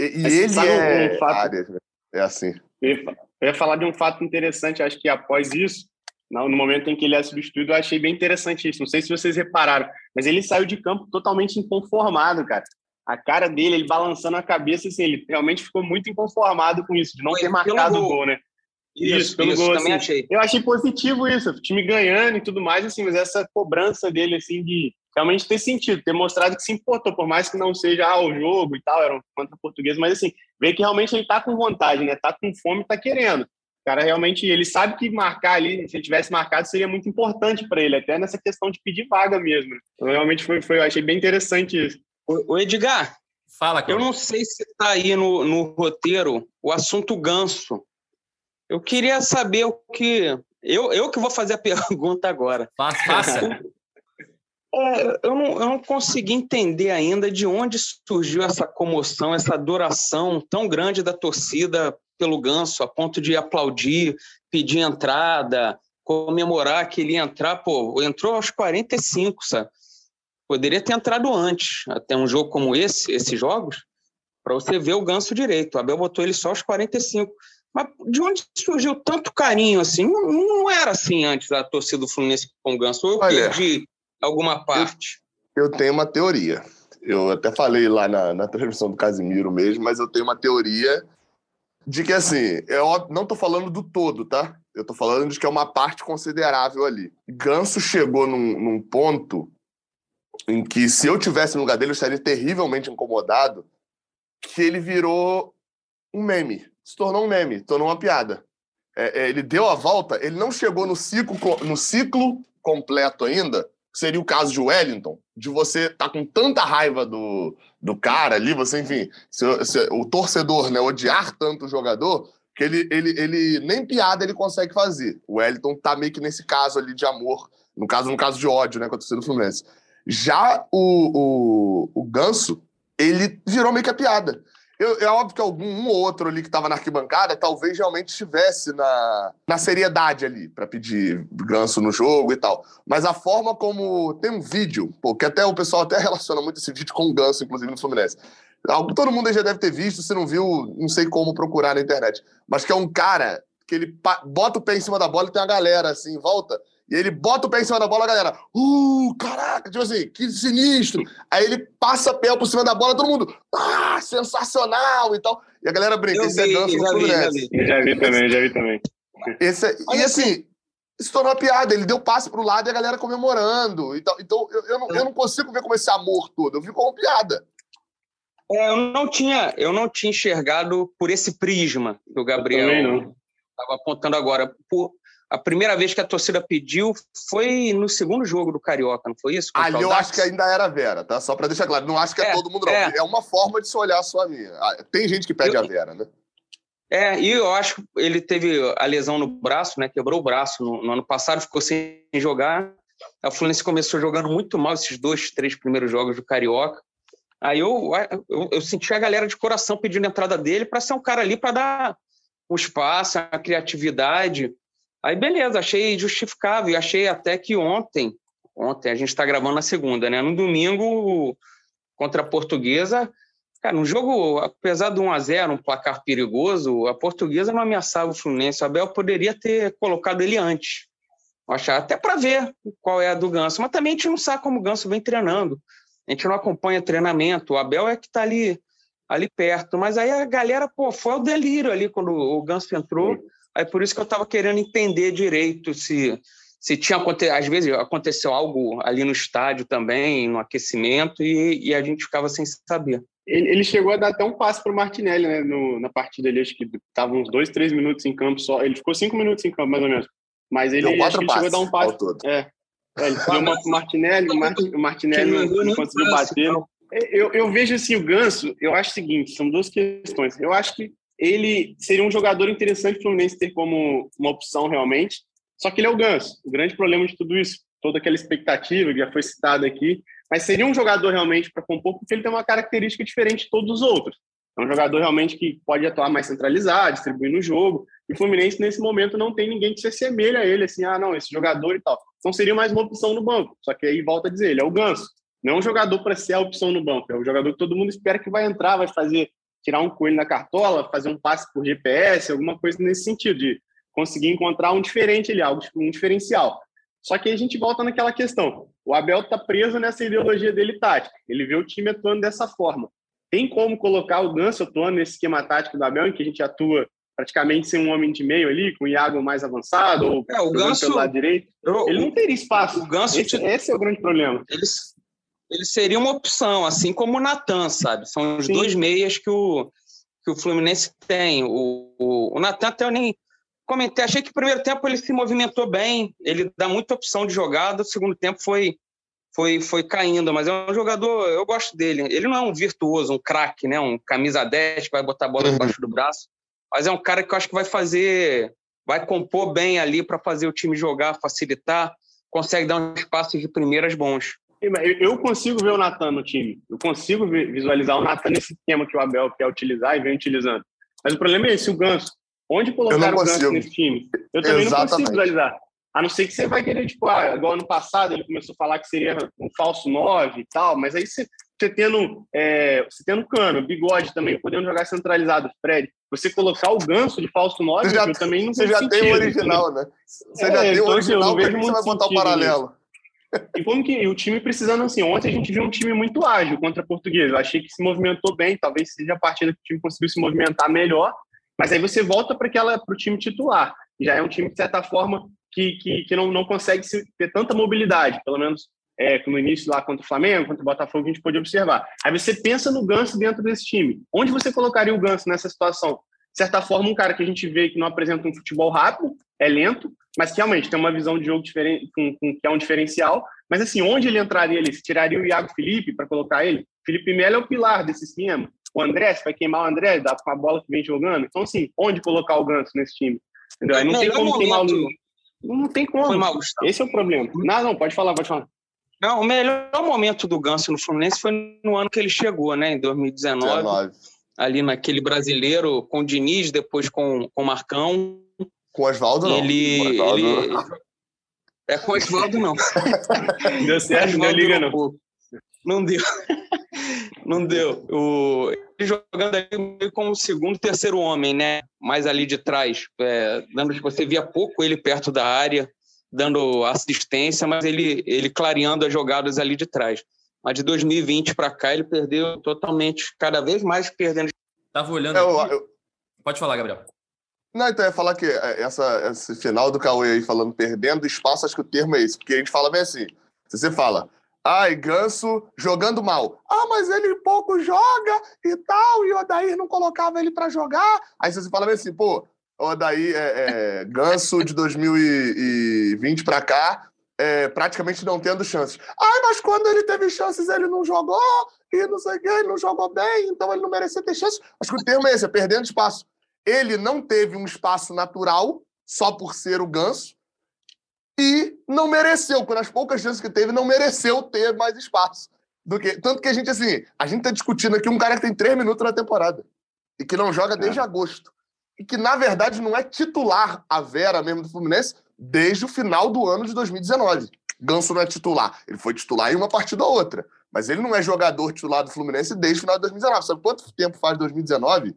Speaker 4: E, e ele é um fato... É assim.
Speaker 5: Eu ia falar de um fato interessante, acho que após isso, no momento em que ele é substituído, eu achei bem interessante isso. Não sei se vocês repararam, mas ele saiu de campo totalmente inconformado, cara a cara dele, ele balançando a cabeça, assim, ele realmente ficou muito inconformado com isso, de não Foi ter marcado o gol, né?
Speaker 3: Isso, isso pelo isso, gol, também
Speaker 5: assim,
Speaker 3: achei.
Speaker 5: Eu achei positivo isso, o time ganhando e tudo mais, assim, mas essa cobrança dele, assim, de realmente ter sentido, ter mostrado que se importou, por mais que não seja ah, o jogo e tal, era um contra português, mas assim, ver que realmente ele tá com vontade, né? Tá com fome, tá querendo. O cara realmente, ele sabe que marcar ali, se ele tivesse marcado, seria muito importante para ele, até nessa questão de pedir vaga mesmo. Então, realmente foi, foi, eu achei bem interessante isso.
Speaker 3: O Edgar,
Speaker 2: Fala,
Speaker 3: Eu não sei se está aí no, no roteiro o assunto ganso. Eu queria saber o que. Eu, eu que vou fazer a <laughs> pergunta agora.
Speaker 2: Faça. faça. <laughs>
Speaker 3: É, eu, não, eu não consegui entender ainda de onde surgiu essa comoção, essa adoração tão grande da torcida pelo Ganso, a ponto de aplaudir, pedir entrada, comemorar que ele ia entrar. Pô, entrou aos 45, sabe? Poderia ter entrado antes, até um jogo como esse, esses jogos, para você ver o ganso direito. O Abel botou ele só aos 45. Mas de onde surgiu tanto carinho assim? Não, não era assim antes a torcida do Fluminense com o Ganso. Eu Olha, perdi alguma parte.
Speaker 4: Eu, eu, tenho uma teoria. Eu até falei lá na, na transmissão do Casimiro mesmo, mas eu tenho uma teoria de que, assim, eu não estou falando do todo, tá? Eu estou falando de que é uma parte considerável ali. Ganso chegou num, num ponto em que se eu tivesse no lugar dele eu estaria terrivelmente incomodado, que ele virou um meme, se tornou um meme, tornou uma piada. É, é, ele deu a volta, ele não chegou no ciclo, no ciclo completo ainda, seria o caso de Wellington, de você estar tá com tanta raiva do, do cara ali, você, enfim, se, se, o torcedor né, odiar tanto o jogador, que ele, ele, ele nem piada ele consegue fazer. O Wellington tá meio que nesse caso ali de amor, no caso, no caso de ódio, né, com a torcida do Fluminense. Já o, o, o Ganso, ele virou meio que a piada. Eu, é óbvio que algum um ou outro ali que estava na arquibancada talvez realmente estivesse na, na seriedade ali para pedir ganso no jogo e tal. Mas a forma como tem um vídeo, pô, que até o pessoal até <laughs> relaciona muito esse vídeo com o ganso, inclusive no Fluminense. Todo mundo já deve ter visto, se não viu, não sei como procurar na internet. Mas que é um cara que ele bota o pé em cima da bola e tem uma galera assim em volta e ele bota o pé em cima da bola, a galera, uh, caraca, tipo assim, que sinistro. Aí ele passa pé por cima da bola, todo mundo, ah, sensacional e tal. E a galera brinca, isso é dança
Speaker 5: já vi, já vi. já vi também, já vi também.
Speaker 4: Esse, é, e assim, se tornou uma piada. Ele deu passe pro lado e a galera comemorando. Então, então eu, eu, não, eu não consigo ver como esse amor todo. Eu vi como piada.
Speaker 3: É, eu não tinha, eu não tinha enxergado por esse prisma que o Gabriel estava apontando agora. Por, a primeira vez que a torcida pediu foi no segundo jogo do Carioca, não foi isso?
Speaker 4: Ali eu acho que ainda era Vera, tá? Só para deixar claro. Não acho que é, é todo mundo, não. É. é. uma forma de se olhar só a minha. Ah, tem gente que pede eu, a Vera, né?
Speaker 3: É, e eu acho que ele teve a lesão no braço, né? Quebrou o braço no, no ano passado, ficou sem jogar. A Fluminense começou jogando muito mal esses dois, três primeiros jogos do Carioca. Aí eu, eu, eu senti a galera de coração pedindo a entrada dele para ser um cara ali para dar um espaço, a criatividade. Aí beleza, achei justificável. E achei até que ontem, ontem a gente está gravando na segunda, né? No domingo, contra a Portuguesa, cara, um jogo, apesar de 1 a 0 um placar perigoso, a Portuguesa não ameaçava o Fluminense. O Abel poderia ter colocado ele antes. Achar até para ver qual é a do Ganso, mas também a gente não sabe como o Ganso vem treinando a gente não acompanha treinamento. O Abel é que está ali, ali perto. Mas aí a galera, pô, foi o delírio ali quando o Ganso entrou. Aí por isso que eu estava querendo entender direito se, se tinha acontecido. Às vezes aconteceu algo ali no estádio também, no aquecimento, e, e a gente ficava sem saber.
Speaker 5: Ele, ele, chegou a dar até um passe para o Martinelli né, no, na partida ali, acho que estava uns dois, três minutos em campo só. Ele ficou cinco minutos em campo, mais ou menos. Mas ele, ele chegou a dar um passe. É, é, ele deu uma pro Martinelli, o Martinelli não conseguiu bater. Eu, eu vejo assim, o Ganso, eu acho o seguinte, são duas questões. Eu acho que ele seria um jogador interessante para o Fluminense ter como uma opção realmente, só que ele é o Ganso. O grande problema de tudo isso, toda aquela expectativa que já foi citada aqui, mas seria um jogador realmente para compor, porque ele tem uma característica diferente de todos os outros. É um jogador realmente que pode atuar mais centralizado, distribuir no jogo. E o Fluminense, nesse momento, não tem ninguém que se assemelha a ele, assim, ah, não, esse jogador e tal. Então seria mais uma opção no banco. Só que aí volta a dizer, ele é o ganso. Não é um jogador para ser a opção no banco. É um jogador que todo mundo espera que vai entrar, vai fazer, tirar um coelho na cartola, fazer um passe por GPS, alguma coisa nesse sentido, de conseguir encontrar um diferente ali, algo, um diferencial. Só que aí a gente volta naquela questão. O Abel está preso nessa ideologia dele tática. Ele vê o time atuando dessa forma. Tem como colocar o Ganso atuando nesse esquema tático do Abel, em que a gente atua praticamente sem um homem de meio ali, com o Iago mais avançado, ou
Speaker 3: é, o Ganso,
Speaker 5: pelo lado direito. Eu, ele não teria espaço.
Speaker 3: O Ganso,
Speaker 5: esse, esse é o grande problema.
Speaker 3: Ele, ele seria uma opção, assim como o Natan, sabe? São os Sim. dois meias que o, que o Fluminense tem. O, o, o Natan até eu nem comentei, achei que no primeiro tempo ele se movimentou bem, ele dá muita opção de jogada, o segundo tempo foi foi, foi caindo, mas é um jogador, eu gosto dele. Ele não é um virtuoso, um craque, né? Um camisa 10 que vai botar a bola uhum. debaixo do braço, mas é um cara que eu acho que vai fazer, vai compor bem ali para fazer o time jogar, facilitar, consegue dar uns passos de primeiras bons.
Speaker 5: Eu consigo ver o Natan no time. Eu consigo visualizar o Natan nesse esquema que o Abel quer utilizar e vem utilizando. Mas o problema é esse, o Ganso. Onde colocar o Ganso nesse time? Eu também Exatamente. não consigo visualizar. A não ser que você vai querer, tipo, ah, igual ano passado ele começou a falar que seria um falso 9 e tal, mas aí você, você tendo, é, você tendo cano, bigode também, podendo jogar centralizado, Fred, você colocar o ganso de falso 9, você já, eu também não
Speaker 4: Você já sentido, tem o original, né? Você é, já tem o então, assim, original, então, você vai botar o paralelo?
Speaker 5: E como que o time precisando assim, ontem a gente viu um time muito ágil contra a Portuguesa. Eu achei que se movimentou bem, talvez seja a partida que o time conseguiu se movimentar melhor, mas aí você volta para aquela para o time titular. Já é um time de certa forma que, que, que não, não consegue ter tanta mobilidade, pelo menos é, no início lá contra o Flamengo, contra o Botafogo, a gente pôde observar. Aí você pensa no Ganso dentro desse time. Onde você colocaria o Ganso nessa situação? De certa forma, um cara que a gente vê que não apresenta um futebol rápido, é lento, mas que realmente tem uma visão de jogo diferente, com, com, que é um diferencial. Mas assim, onde ele entraria ali? Você tiraria o Iago Felipe para colocar ele? Felipe Melo é o pilar desse esquema. O André, você vai queimar o André, dá com a bola que vem jogando. Então, assim, onde colocar o Ganso nesse time? Entendeu? Aí não, tem como queimar o não tem como. Mal, Esse é o problema. Não, não, pode falar, pode falar.
Speaker 3: Não, o melhor momento do Ganso no Fluminense foi no ano que ele chegou, né? Em 2019. 19. Ali naquele brasileiro com o Diniz, depois com, com o Marcão.
Speaker 4: Com o Oswaldo, não.
Speaker 3: Ele, ele... É com o Oswaldo, não. <laughs>
Speaker 5: Deu certo, não liga, não.
Speaker 3: Não deu. <laughs> Não deu. O, ele jogando ali como segundo, terceiro homem, né? Mais ali de trás. É, dando, você via pouco ele perto da área, dando assistência, mas ele, ele clareando as jogadas ali de trás. Mas de 2020 para cá, ele perdeu totalmente, cada vez mais perdendo.
Speaker 2: Tava olhando. Eu, eu... Pode falar, Gabriel.
Speaker 4: Não, então eu ia falar que é, essa, esse final do Cauê aí falando perdendo espaço, acho que o termo é esse, porque a gente fala bem assim. Se você fala, ai, Ganso jogando mal. Ah, mas ele pouco joga e tal, e o Odair não colocava ele para jogar. Aí você fala bem assim, pô, o Odair, é, é, Ganso de 2020 para cá, é, praticamente não tendo chances. Ai, mas quando ele teve chances, ele não jogou, e não sei o quê, ele não jogou bem, então ele não merecia ter chances. Acho que o termo é esse, é perdendo espaço. Ele não teve um espaço natural, só por ser o ganso, e não mereceu, quando as poucas chances que teve, não mereceu ter mais espaço. Do que, tanto que a gente, assim, a gente tá discutindo aqui um cara que tem três minutos na temporada e que não joga desde é. agosto. E que, na verdade, não é titular a Vera mesmo do Fluminense desde o final do ano de 2019. Ganso não é titular. Ele foi titular em uma partida ou outra. Mas ele não é jogador titular do Fluminense desde o final de 2019. Sabe quanto tempo faz 2019?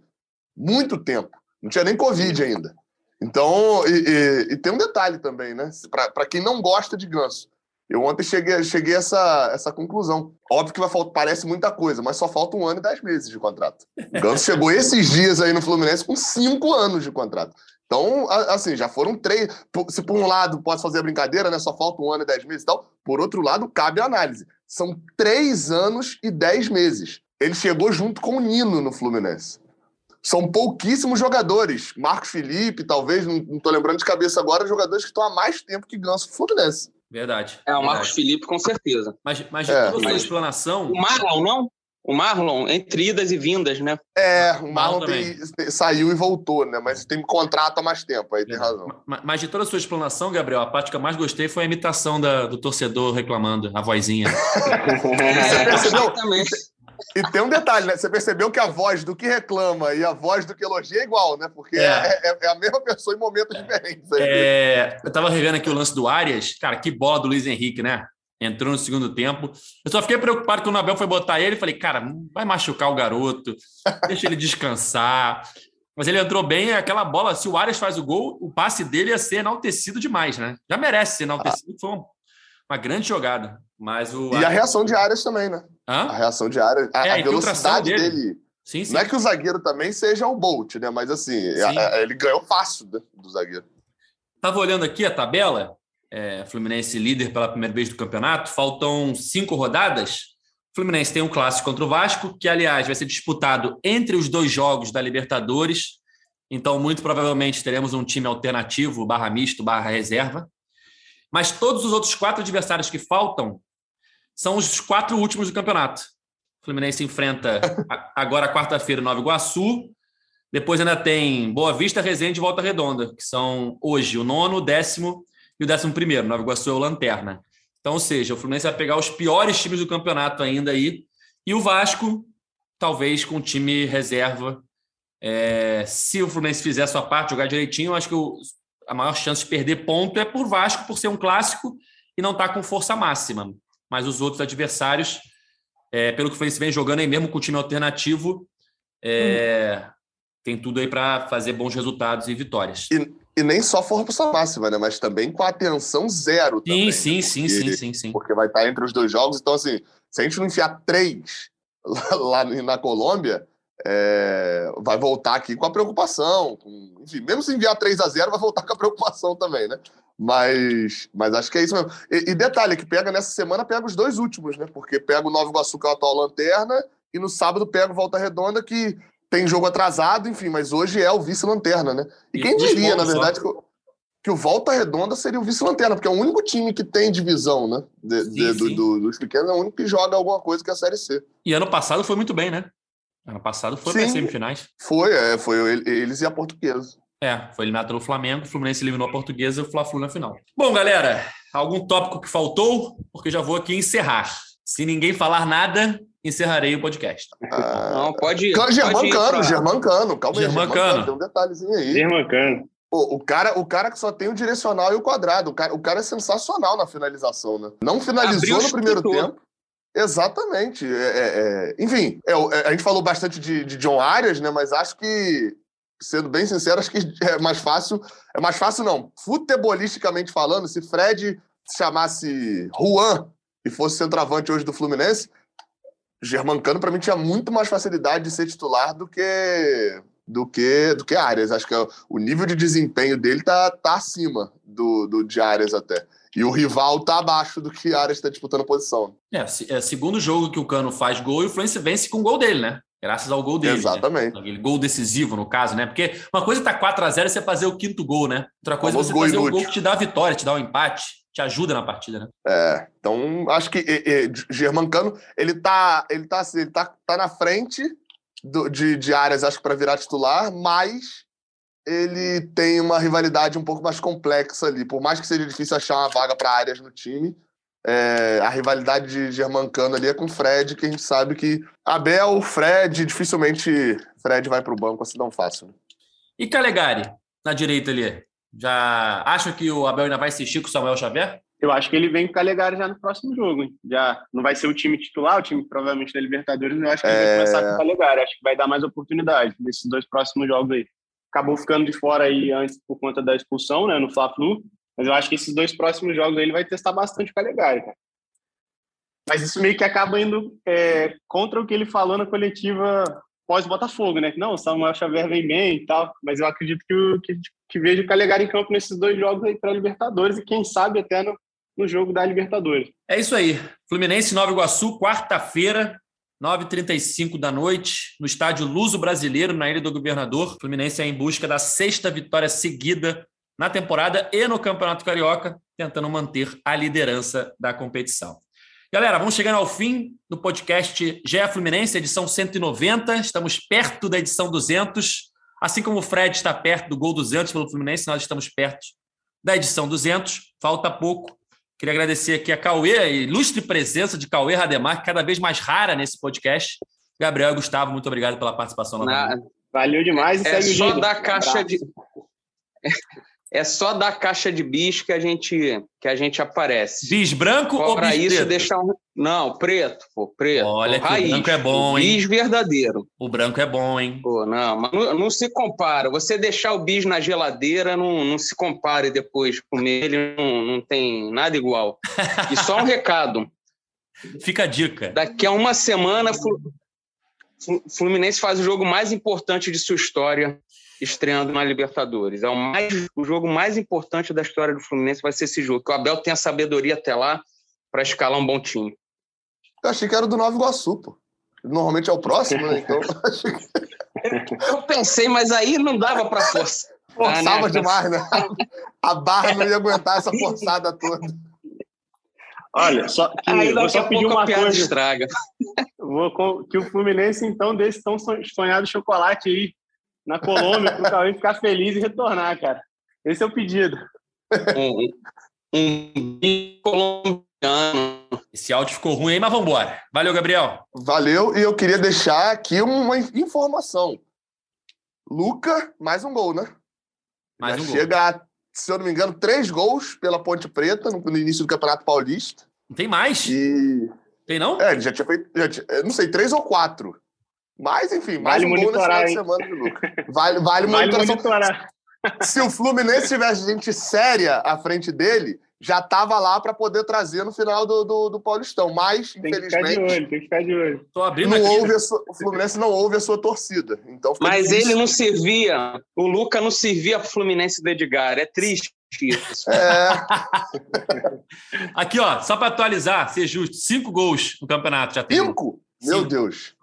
Speaker 4: Muito tempo. Não tinha nem Covid ainda. Então, e, e, e tem um detalhe também, né? Para quem não gosta de ganso. Eu ontem cheguei, cheguei a essa, essa conclusão. Óbvio que vai faltar, parece muita coisa, mas só falta um ano e dez meses de contrato. O Ganso chegou esses dias aí no Fluminense com cinco anos de contrato. Então, assim, já foram três. Se por um lado pode fazer a brincadeira, né? Só falta um ano e dez meses e tal. Por outro lado, cabe a análise. São três anos e dez meses. Ele chegou junto com o Nino no Fluminense. São pouquíssimos jogadores. Marcos Felipe, talvez, não, estou lembrando de cabeça agora, jogadores que estão há mais tempo que Ganso Fluminense.
Speaker 2: Verdade.
Speaker 3: É,
Speaker 2: o
Speaker 3: Marcos Felipe, com certeza.
Speaker 2: Mas, mas de é, toda a sua explanação.
Speaker 3: O Marlon, não? O Marlon, entre idas e vindas, né?
Speaker 4: É, o Marlon tem, saiu e voltou, né? Mas tem contrato há mais tempo, aí tem razão.
Speaker 2: Mas, mas, de toda a sua explanação, Gabriel, a parte que eu mais gostei foi a imitação da, do torcedor reclamando, a vozinha. <laughs>
Speaker 4: Você percebeu? Exatamente. E tem um detalhe, né? Você percebeu que a voz do que reclama e a voz do que elogia é igual, né? Porque é, é, é, é a mesma pessoa em momentos diferentes.
Speaker 2: É, eu tava revendo aqui o lance do Arias. Cara, que bola do Luiz Henrique, né? entrou no segundo tempo. Eu só fiquei preocupado quando o Abel foi botar ele. Falei, cara, vai machucar o garoto, deixa ele descansar. Mas ele entrou bem, aquela bola, se o Arias faz o gol, o passe dele ia ser enaltecido demais, né? Já merece ser enaltecido, foi uma, uma grande jogada. Mas o
Speaker 4: e Arias... a reação de Arias também, né? Hã? A reação de Arias, a, é, a velocidade dele. dele. Sim, sim. Não é que o zagueiro também seja o Bolt, né? Mas assim, a, a, ele ganhou fácil né? do zagueiro.
Speaker 2: Tava olhando aqui a tabela, é, Fluminense líder pela primeira vez do campeonato. Faltam cinco rodadas. O Fluminense tem um clássico contra o Vasco, que, aliás, vai ser disputado entre os dois jogos da Libertadores. Então, muito provavelmente teremos um time alternativo, barra misto, barra reserva. Mas todos os outros quatro adversários que faltam são os quatro últimos do campeonato. O Fluminense enfrenta agora quarta-feira Nova Iguaçu. Depois ainda tem Boa Vista, Resende e Volta Redonda, que são hoje o nono, o décimo e o décimo primeiro, Nova Iguaçu é o Lanterna. Então, ou seja, o Fluminense vai pegar os piores times do campeonato ainda aí, e o Vasco, talvez com time reserva. É, se o Fluminense fizer a sua parte, jogar direitinho, acho que o, a maior chance de perder ponto é por Vasco, por ser um clássico e não estar tá com força máxima. Mas os outros adversários, é, pelo que o Fluminense vem jogando aí mesmo com o time alternativo, é, hum. tem tudo aí para fazer bons resultados e vitórias.
Speaker 4: E, e nem só força máxima, né? Mas também com atenção zero.
Speaker 2: Sim,
Speaker 4: também,
Speaker 2: sim,
Speaker 4: né?
Speaker 2: sim, sim, sim, sim.
Speaker 4: Porque vai estar entre os dois jogos. Então, assim, se a gente não enfiar três <laughs> lá, na Colômbia, é, vai voltar aqui com a preocupação. Com, enfim, mesmo se enviar 3 a 0 vai voltar com a preocupação também, né? Mas, mas acho que é isso mesmo. E, e detalhe, que pega nessa semana, pega os dois últimos, né? Porque pega o Nova Iguaçu, que é o atual lanterna, e no sábado pega o Volta Redonda, que tem jogo atrasado, enfim, mas hoje é o vice-lanterna, né? E, e quem diria, na verdade, que, que, o Volta Redonda seria o vice-lanterna, porque é o único time que tem divisão, né? De, sim, de, sim. Do, do, dos pequenos, é o único que joga alguma coisa que é a Série C.
Speaker 2: E ano passado foi muito bem, né? Ano passado foi para semifinais.
Speaker 4: Foi, é, foi eles e a Portuguesa.
Speaker 2: É, foi eliminado pelo Flamengo, o Fluminense eliminou a Portuguesa e o Fla-Flu na final. Bom, galera, algum tópico que faltou? Porque já vou aqui encerrar. Se ninguém falar nada, encerrarei o podcast.
Speaker 3: Ah, não, pode ir.
Speaker 4: Germancano, pra... Germancano, calma aí.
Speaker 2: Germancano.
Speaker 4: Tem um detalhezinho aí.
Speaker 5: Germancano.
Speaker 4: Pô, o cara, o cara que só tem o direcional e o quadrado. O cara, o cara é sensacional na finalização, né? Não finalizou no primeiro tempo. Exatamente. É, é, é... Enfim, é, é, a gente falou bastante de, de John Arias, né? Mas acho que, sendo bem sincero, acho que é mais fácil. É mais fácil, não. Futebolisticamente falando, se Fred se chamasse Juan e fosse centroavante hoje do Fluminense, Germancano, para mim, tinha muito mais facilidade de ser titular do que do que do que Arias. Acho que o nível de desempenho dele tá, tá acima do, do de Arias até. E o rival tá abaixo do que Arias está disputando a posição.
Speaker 2: É, é segundo jogo que o Cano faz gol e o Fluminense vence com o gol dele, né? Graças ao gol dele.
Speaker 4: Né? Exatamente.
Speaker 2: Né? Aquele gol decisivo, no caso, né? Porque uma coisa tá 4 a 0 e você fazer o quinto gol, né? Outra coisa é você fazer o gol que te dá a vitória, te dá o um empate, te ajuda na partida, né?
Speaker 4: É, então acho que e, e, Germancano, ele tá, ele tá, ele tá, tá na frente do, de, de áreas, acho que para virar titular, mas ele tem uma rivalidade um pouco mais complexa ali. Por mais que seja difícil achar uma vaga para áreas no time, é, a rivalidade de Germancano ali é com o Fred, que a gente sabe que Abel, Fred, dificilmente Fred vai para o banco assim tão fácil. Né?
Speaker 2: E Calegari, na direita ali? Já acha que o Abel ainda vai assistir com o Samuel Xavier?
Speaker 5: Eu acho que ele vem com o Calegari já no próximo jogo. Hein? Já não vai ser o time titular, o time provavelmente da Libertadores, eu acho que ele vai começar com o Calegari. Acho que vai dar mais oportunidade nesses dois próximos jogos aí. Acabou ficando de fora aí antes por conta da expulsão, né, no Fla-Flu. Mas eu acho que esses dois próximos jogos ele vai testar bastante o Calegari, cara. Mas isso meio que acaba indo é, contra o que ele falou na coletiva pós-Botafogo, né? Não, o Samuel Xavier vem bem e tal, mas eu acredito que, o, que, que vejo o Calegari em campo nesses dois jogos aí para a Libertadores e quem sabe até no, no jogo da Libertadores.
Speaker 2: É isso aí. Fluminense Nova Iguaçu, quarta-feira, 9h35 da noite, no estádio Luso Brasileiro, na Ilha do Governador. Fluminense é em busca da sexta vitória seguida na temporada e no Campeonato Carioca, tentando manter a liderança da competição. Galera, vamos chegando ao fim do podcast GE Fluminense, edição 190. Estamos perto da edição 200. Assim como o Fred está perto do gol 200 pelo Fluminense, nós estamos perto da edição 200. Falta pouco. Queria agradecer aqui a Cauê, a ilustre presença de Cauê Rademar, cada vez mais rara nesse podcast. Gabriel e Gustavo, muito obrigado pela participação.
Speaker 5: Na... Valeu demais.
Speaker 3: é só dar caixa de <laughs> é só da caixa de bis que a gente que a gente aparece.
Speaker 2: Bis branco Fora ou bis isso, preto?
Speaker 3: deixar um... Não, preto, pô, preto.
Speaker 2: Olha que raiz, o branco é bom, hein?
Speaker 3: Bis verdadeiro.
Speaker 2: O branco é bom, hein?
Speaker 3: Pô, não, mas não, não, se compara. Você deixar o bis na geladeira, não, não se compare depois comer ele, não, não tem nada igual. E só um <laughs> recado.
Speaker 2: Fica a dica.
Speaker 3: Daqui a uma semana, Fluminense faz o jogo mais importante de sua história estreando na Libertadores. É o, mais, o jogo mais importante da história do Fluminense vai ser esse jogo. Que o Abel tenha sabedoria até lá para escalar um bom time.
Speaker 4: Eu achei que era do Nova Iguaçu, pô. Normalmente é o próximo, né? Então,
Speaker 3: Eu <laughs> pensei, mas aí não dava para força.
Speaker 4: Forçava ah, né? demais, né? A barra não ia aguentar essa <laughs> forçada toda.
Speaker 5: Olha, só que aí, vou só pedir uma coisa.
Speaker 3: Estraga.
Speaker 5: Vou, que o Fluminense, então, desse tão sonhado chocolate aí na Colômbia para o Cauê ficar feliz e retornar, cara. Esse é o pedido.
Speaker 3: Um, um colombiano.
Speaker 2: Esse áudio ficou ruim aí, mas vamos embora. Valeu, Gabriel.
Speaker 4: Valeu, e eu queria deixar aqui uma informação. Luca, mais um gol, né?
Speaker 2: Mais
Speaker 4: Já
Speaker 2: um
Speaker 4: chega gol. a, se eu não me engano, três gols pela Ponte Preta no, no início do Campeonato Paulista.
Speaker 2: Não tem mais?
Speaker 4: E...
Speaker 2: Tem não?
Speaker 4: É, ele já tinha feito, já tinha, não sei, três ou quatro. Mas, enfim, mais vale um gol nesse final de semana de Luca. <laughs> Vale, vale, vale monitorar. <laughs> Se o Fluminense tivesse gente séria à frente dele, já estava lá para poder trazer no final do, do, do Paulistão. Mas,
Speaker 5: tem
Speaker 4: infelizmente.
Speaker 5: Que ficar de olho, tem que ficar de olho.
Speaker 2: Tô abrindo
Speaker 4: não ouve sua, o Fluminense não ouve a sua torcida. Então
Speaker 3: Mas difícil. ele não servia. O Luca não servia para o Fluminense do Edgar. É triste. Isso.
Speaker 4: É. <laughs>
Speaker 2: Aqui, ó, só para atualizar, ser justo, cinco gols no campeonato já tem.
Speaker 4: Cinco? Meu. Deus.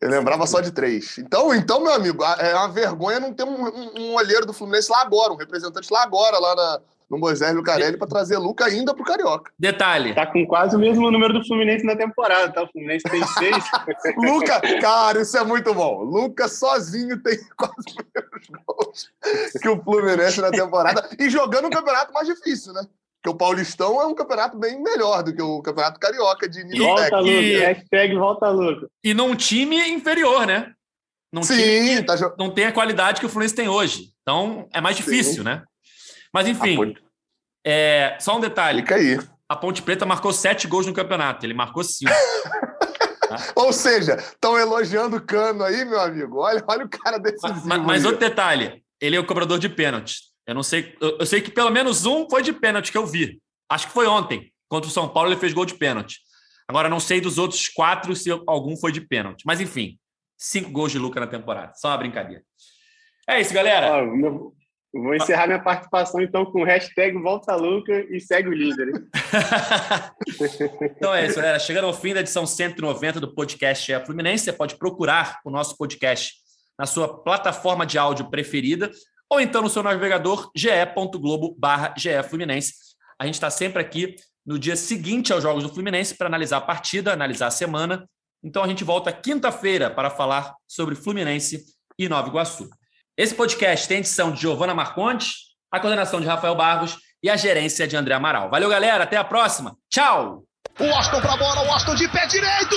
Speaker 4: Eu lembrava só de três. Então, então meu amigo, é uma vergonha não ter um, um, um olheiro do Fluminense lá agora, um representante lá agora, lá na, no Moisés Lucarelli, para trazer Luca ainda pro Carioca.
Speaker 2: Detalhe.
Speaker 5: Tá com quase o mesmo número do Fluminense na temporada, tá? O Fluminense tem seis. <laughs>
Speaker 4: Luca, cara, isso é muito bom. Luca sozinho tem <laughs> quase os mesmos gols que o Fluminense na temporada e jogando um campeonato mais difícil, né? Porque o Paulistão é um campeonato bem melhor do que o Campeonato Carioca de nível
Speaker 5: volta, técnico. Luca. Hashtag volta, Luca.
Speaker 2: E num time inferior, né?
Speaker 4: Num Sim,
Speaker 2: time
Speaker 4: tá
Speaker 2: não tem a qualidade que o Fluminense tem hoje. Então, é mais difícil, Sim. né? Mas, enfim, é, só um detalhe.
Speaker 4: Fica aí.
Speaker 2: A Ponte Preta marcou sete gols no campeonato. Ele marcou cinco.
Speaker 4: tá? <laughs> Ou seja, estão elogiando o Cano aí, meu amigo. Olha, olha o cara decisivo.
Speaker 2: Mas, mas outro detalhe. Ele é o cobrador de pênaltis. Eu não sei. Eu, eu, sei que pelo menos um foi de pênalti que eu vi. Acho que foi ontem. Contra o São Paulo, ele fez gol de pênalti. Agora, não sei dos outros quatro se algum foi de pênalti. Mas, enfim, cinco gols de Luca na temporada. Só uma brincadeira. É isso, galera.
Speaker 5: Ó, meu- vou encerrar minha participação então com o hashtag Volta Luca e segue o líder. <laughs>
Speaker 2: então é isso, galera. Chegando ao fim da edição 190 do podcast É Fluminense, você pode procurar o nosso podcast na sua plataforma de áudio preferida ou então no seu navegador ge.globo barra Fluminense. A gente está sempre aqui no dia seguinte aos Jogos do Fluminense para analisar a partida, analisar a semana. Então a gente volta quinta-feira para falar sobre Fluminense e Nova Iguaçu. Esse podcast tem edição de Giovana Marcontes, a coordenação de Rafael Barros e a gerência de André Amaral. Valeu, galera. Até a próxima. Tchau!
Speaker 6: O Austin pra bola, o Austin de pé direito.